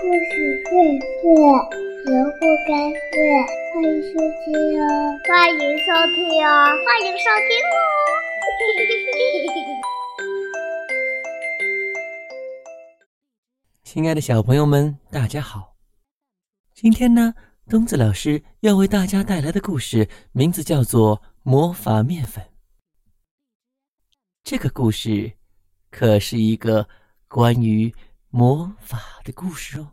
故事会睡，人不该睡。欢迎收听哦，欢迎收听哦，欢迎收听哦。亲爱的小朋友们，大家好！今天呢，东子老师要为大家带来的故事名字叫做《魔法面粉》。这个故事可是一个关于魔法的故事哦，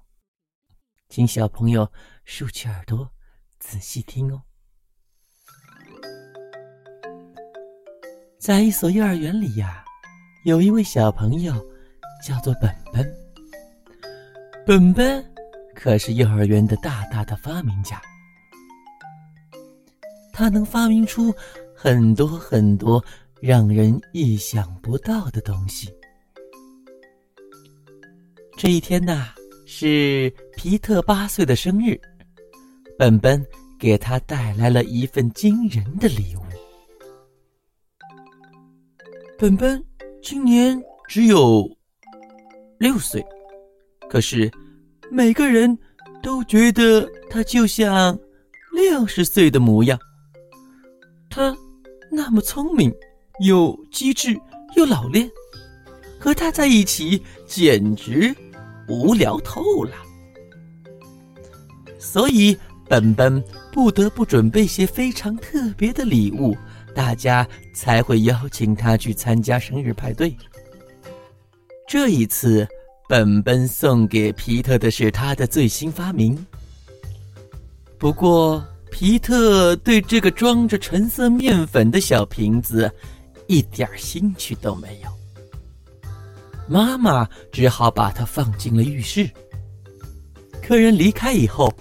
请小朋友竖起耳朵仔细听哦。在一所幼儿园里呀，有一位小朋友叫做本本。本本可是幼儿园的大大的发明家，他能发明出很多很多让人意想不到的东西。这一天呐，是皮特八岁的生日，本本给他带来了一份惊人的礼物。本本今年只有六岁。可是，每个人都觉得他就像六十岁的模样。他那么聪明，又机智，又老练，和他在一起简直无聊透了。所以，本本不得不准备些非常特别的礼物，大家才会邀请他去参加生日派对。这一次。本本送给皮特的是他的最新发明。不过，皮特对这个装着橙色面粉的小瓶子一点兴趣都没有。妈妈只好把它放进了浴室。客人离开以后，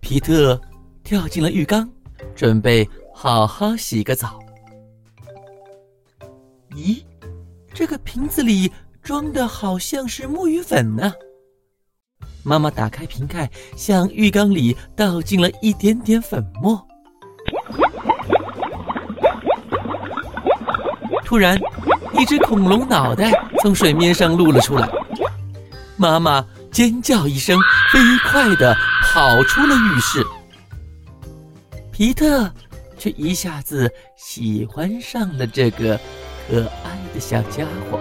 皮特跳进了浴缸，准备好好洗个澡。咦，这个瓶子里……装的好像是沐浴粉呢。妈妈打开瓶盖，向浴缸里倒进了一点点粉末。突然，一只恐龙脑袋从水面上露了出来。妈妈尖叫一声，飞快的跑出了浴室。皮特却一下子喜欢上了这个可爱的小家伙。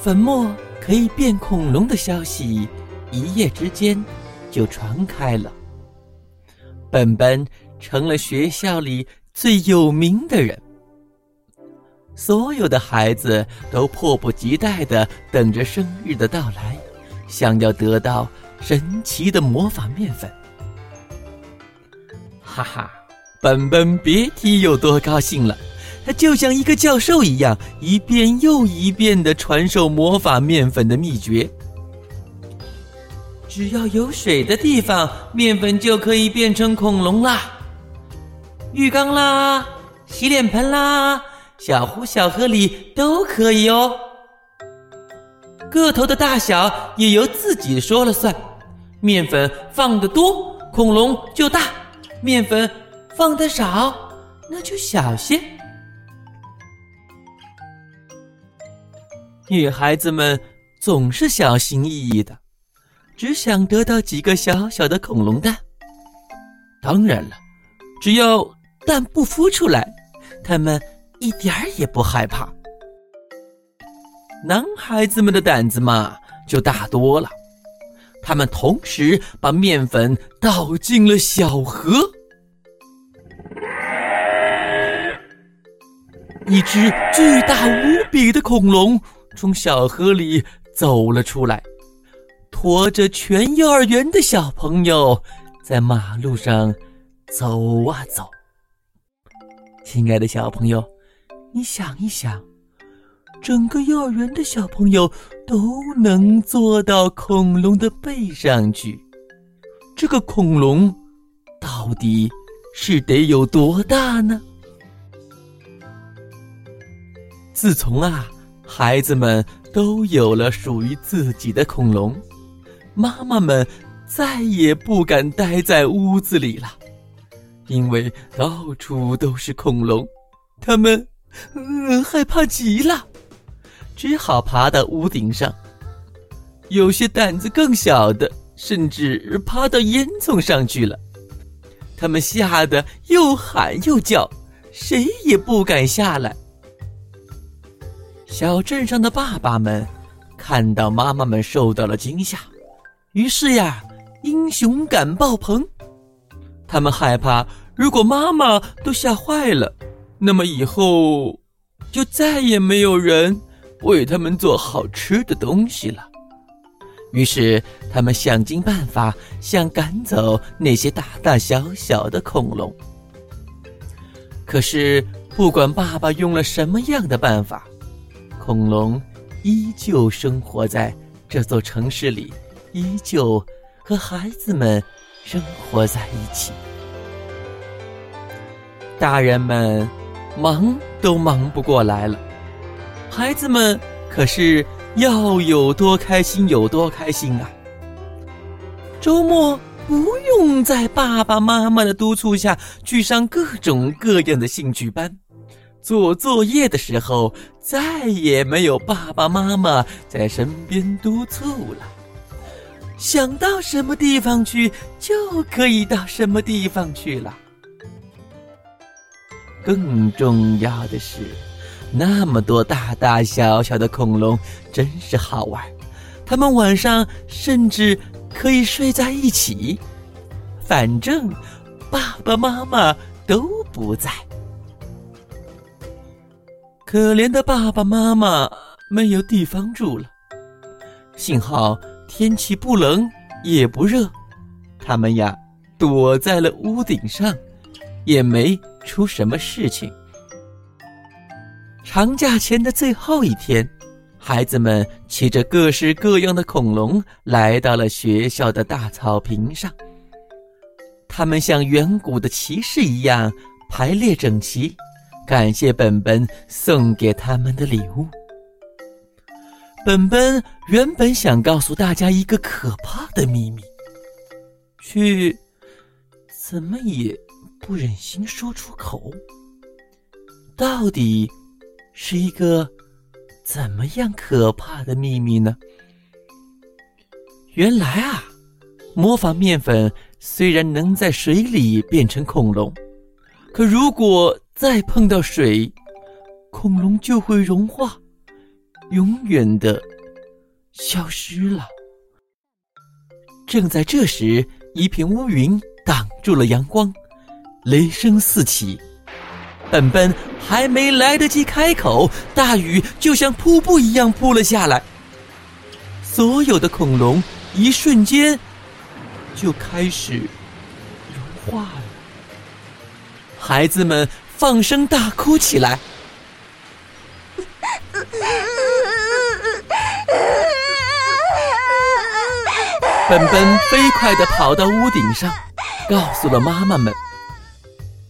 粉末可以变恐龙的消息，一夜之间就传开了。本本成了学校里最有名的人，所有的孩子都迫不及待的等着生日的到来，想要得到神奇的魔法面粉。哈哈，本本别提有多高兴了。他就像一个教授一样，一遍又一遍的传授魔法面粉的秘诀。只要有水的地方，面粉就可以变成恐龙啦。浴缸啦，洗脸盆啦，小湖小河里都可以哦。个头的大小也由自己说了算。面粉放的多，恐龙就大；面粉放的少，那就小些。女孩子们总是小心翼翼的，只想得到几个小小的恐龙蛋。当然了，只要蛋不孵出来，他们一点儿也不害怕。男孩子们的胆子嘛，就大多了。他们同时把面粉倒进了小河，一只巨大无比的恐龙。从小河里走了出来，驮着全幼儿园的小朋友，在马路上走啊走。亲爱的小朋友，你想一想，整个幼儿园的小朋友都能坐到恐龙的背上去，这个恐龙到底是得有多大呢？自从啊。孩子们都有了属于自己的恐龙，妈妈们再也不敢待在屋子里了，因为到处都是恐龙，他们呃，害怕极了，只好爬到屋顶上。有些胆子更小的，甚至爬到烟囱上去了。他们吓得又喊又叫，谁也不敢下来。小镇上的爸爸们看到妈妈们受到了惊吓，于是呀，英雄感爆棚。他们害怕，如果妈妈都吓坏了，那么以后就再也没有人为他们做好吃的东西了。于是，他们想尽办法想赶走那些大大小小的恐龙。可是，不管爸爸用了什么样的办法，恐龙依旧生活在这座城市里，依旧和孩子们。生活在一起，大人们忙都忙不过来了，孩子们可是要有多开心有多开心啊！周末不用在爸爸妈妈的督促下去上各种各样的兴趣班，做作业的时候再也没有爸爸妈妈在身边督促了。想到什么地方去，就可以到什么地方去了。更重要的是，那么多大大小小的恐龙真是好玩。他们晚上甚至可以睡在一起，反正爸爸妈妈都不在。可怜的爸爸妈妈没有地方住了，幸好。天气不冷也不热，他们呀躲在了屋顶上，也没出什么事情。长假前的最后一天，孩子们骑着各式各样的恐龙来到了学校的大草坪上。他们像远古的骑士一样排列整齐，感谢本本送给他们的礼物。本本原本想告诉大家一个可怕的秘密，却怎么也不忍心说出口。到底是一个怎么样可怕的秘密呢？原来啊，魔法面粉虽然能在水里变成恐龙，可如果再碰到水，恐龙就会融化。永远的消失了。正在这时，一片乌云挡住了阳光，雷声四起。本本还没来得及开口，大雨就像瀑布一样扑了下来。所有的恐龙一瞬间就开始融化了，孩子们放声大哭起来。本本飞快地跑到屋顶上，告诉了妈妈们。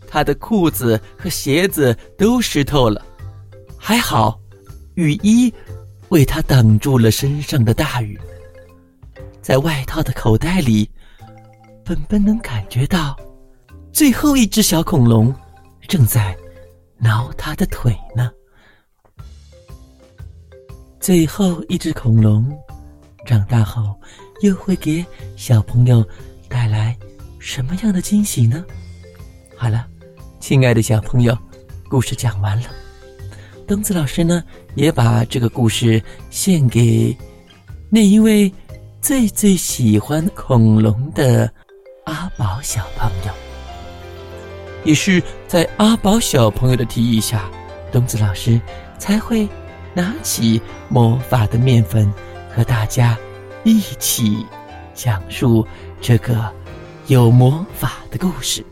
他的裤子和鞋子都湿透了，还好，雨衣为他挡住了身上的大雨。在外套的口袋里，本本能感觉到，最后一只小恐龙正在挠他的腿呢。最后一只恐龙长大后，又会给小朋友带来什么样的惊喜呢？好了，亲爱的小朋友，故事讲完了。东子老师呢，也把这个故事献给那一位最最喜欢恐龙的阿宝小朋友。也是在阿宝小朋友的提议下，东子老师才会。拿起魔法的面粉，和大家一起讲述这个有魔法的故事。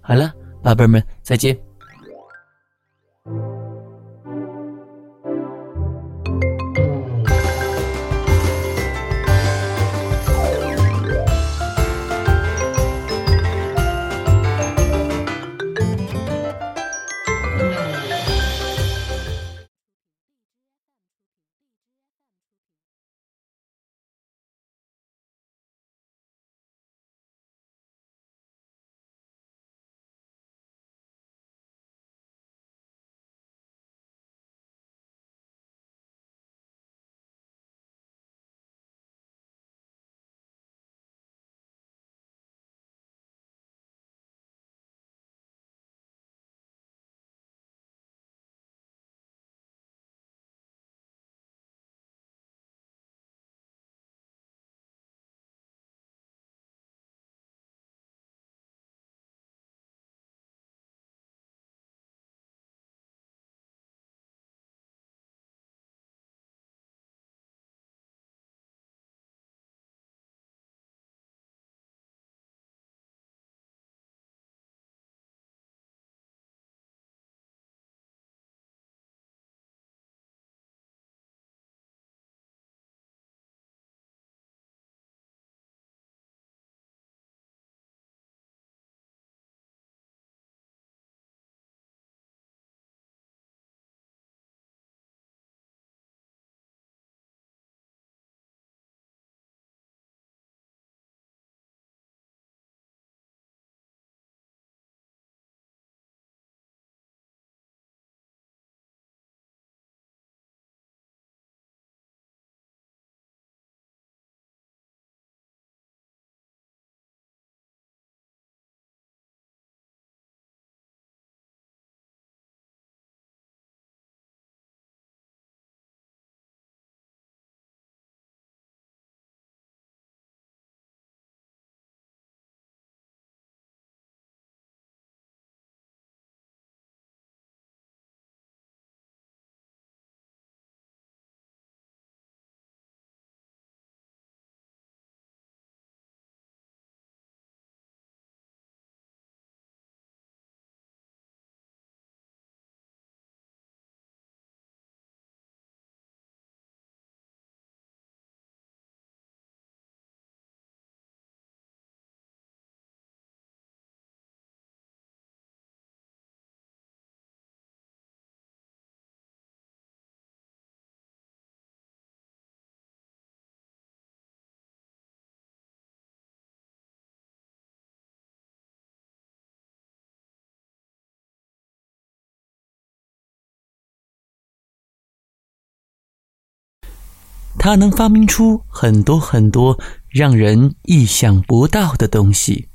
好了，宝贝们，再见。他能发明出很多很多让人意想不到的东西。